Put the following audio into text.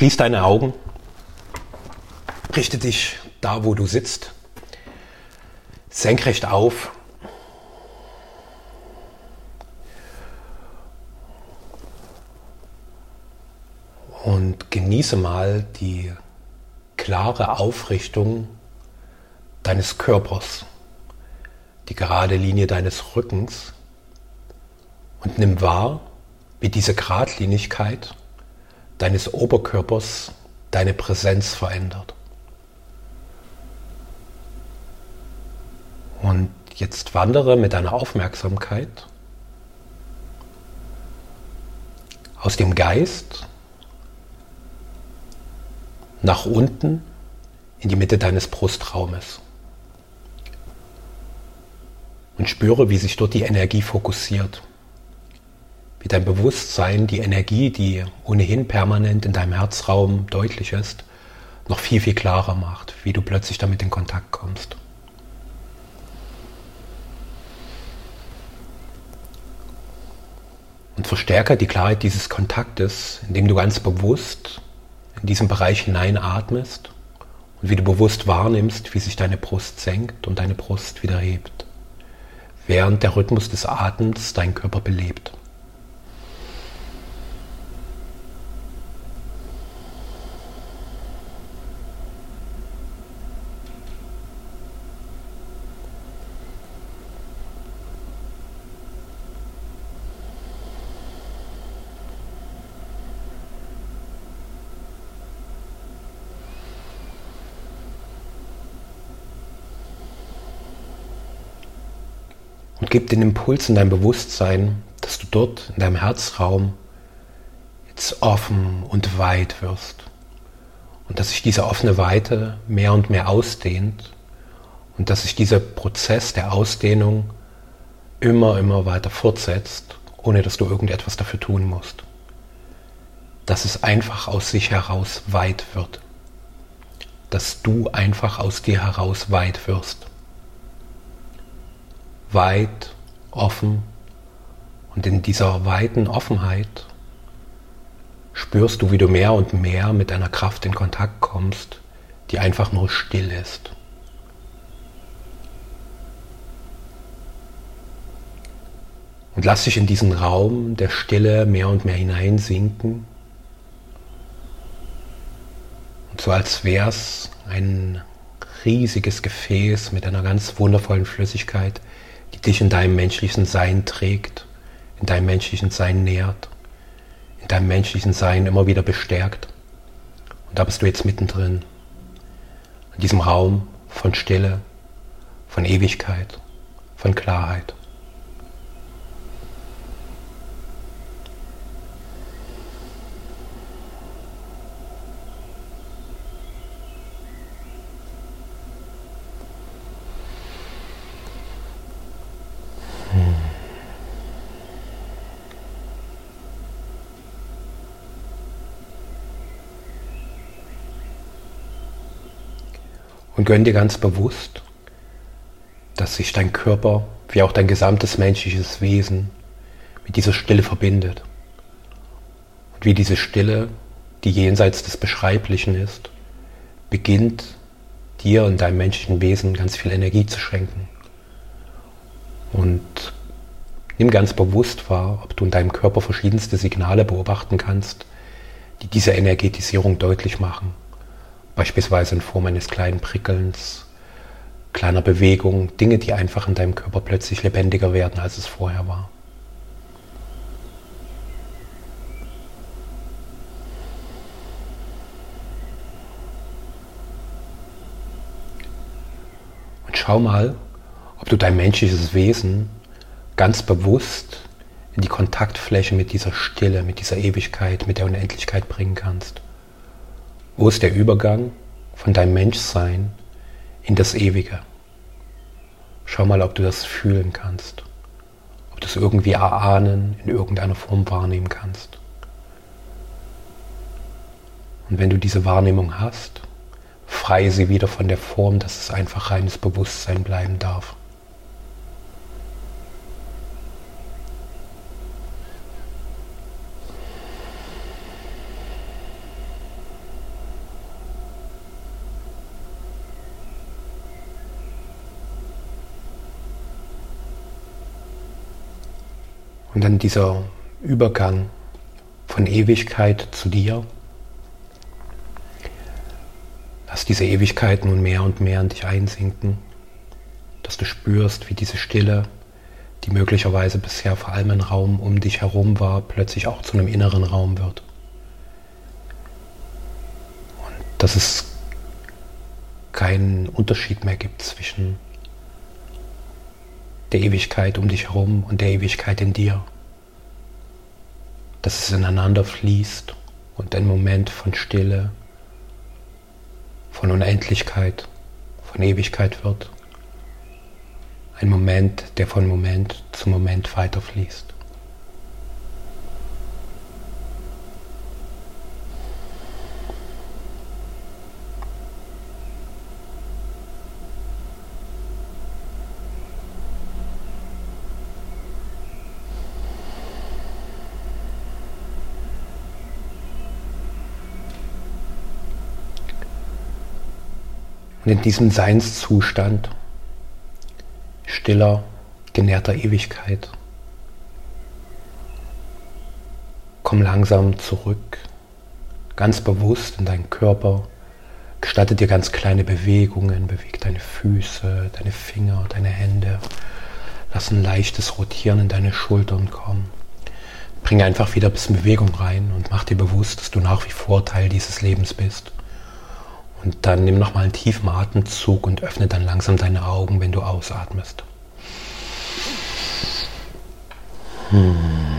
Schließ deine Augen, richte dich da, wo du sitzt, senkrecht auf. Und genieße mal die klare Aufrichtung deines Körpers, die gerade Linie deines Rückens. Und nimm wahr, wie diese Gradlinigkeit deines Oberkörpers deine Präsenz verändert. Und jetzt wandere mit deiner Aufmerksamkeit aus dem Geist nach unten in die Mitte deines Brustraumes. Und spüre, wie sich dort die Energie fokussiert. Wie dein Bewusstsein die Energie, die ohnehin permanent in deinem Herzraum deutlich ist, noch viel, viel klarer macht. Wie du plötzlich damit in Kontakt kommst. Und verstärke die Klarheit dieses Kontaktes, indem du ganz bewusst in diesen Bereich hineinatmest und wie du bewusst wahrnimmst, wie sich deine Brust senkt und deine Brust wieder hebt, während der Rhythmus des Atems deinen Körper belebt. Gib den Impuls in dein Bewusstsein, dass du dort in deinem Herzraum jetzt offen und weit wirst. Und dass sich diese offene Weite mehr und mehr ausdehnt und dass sich dieser Prozess der Ausdehnung immer, immer weiter fortsetzt, ohne dass du irgendetwas dafür tun musst. Dass es einfach aus sich heraus weit wird. Dass du einfach aus dir heraus weit wirst weit, offen. Und in dieser weiten Offenheit spürst du, wie du mehr und mehr mit einer Kraft in Kontakt kommst, die einfach nur still ist. Und lass dich in diesen Raum der Stille mehr und mehr hineinsinken. Und so als wäre es ein riesiges Gefäß mit einer ganz wundervollen Flüssigkeit, die dich in deinem menschlichen Sein trägt, in deinem menschlichen Sein nährt, in deinem menschlichen Sein immer wieder bestärkt. Und da bist du jetzt mittendrin, in diesem Raum von Stille, von Ewigkeit, von Klarheit. Und gönn dir ganz bewusst, dass sich dein Körper, wie auch dein gesamtes menschliches Wesen, mit dieser Stille verbindet. Und wie diese Stille, die jenseits des Beschreiblichen ist, beginnt dir und deinem menschlichen Wesen ganz viel Energie zu schenken. Und nimm ganz bewusst wahr, ob du in deinem Körper verschiedenste Signale beobachten kannst, die diese Energetisierung deutlich machen. Beispielsweise in Form eines kleinen Prickelns, kleiner Bewegung, Dinge, die einfach in deinem Körper plötzlich lebendiger werden, als es vorher war. Und schau mal, ob du dein menschliches Wesen ganz bewusst in die Kontaktfläche mit dieser Stille, mit dieser Ewigkeit, mit der Unendlichkeit bringen kannst. Wo ist der Übergang von deinem Menschsein in das Ewige? Schau mal, ob du das fühlen kannst, ob du es irgendwie erahnen, in irgendeiner Form wahrnehmen kannst. Und wenn du diese Wahrnehmung hast, freie sie wieder von der Form, dass es einfach reines Bewusstsein bleiben darf. Und dann dieser Übergang von Ewigkeit zu dir. Lass diese Ewigkeit nun mehr und mehr in dich einsinken, dass du spürst, wie diese Stille, die möglicherweise bisher vor allem ein Raum um dich herum war, plötzlich auch zu einem inneren Raum wird. Und dass es keinen Unterschied mehr gibt zwischen der Ewigkeit um dich herum und der Ewigkeit in dir. Dass es ineinander fließt und ein Moment von Stille, von Unendlichkeit, von Ewigkeit wird. Ein Moment, der von Moment zu Moment weiterfließt. Und in diesem Seinszustand stiller, genährter Ewigkeit, komm langsam zurück, ganz bewusst in deinen Körper, gestatte dir ganz kleine Bewegungen, beweg deine Füße, deine Finger, deine Hände, lass ein leichtes Rotieren in deine Schultern kommen. Bring einfach wieder ein bisschen Bewegung rein und mach dir bewusst, dass du nach wie vor Teil dieses Lebens bist. Und dann nimm nochmal einen tiefen Atemzug und öffne dann langsam deine Augen, wenn du ausatmest. Hmm.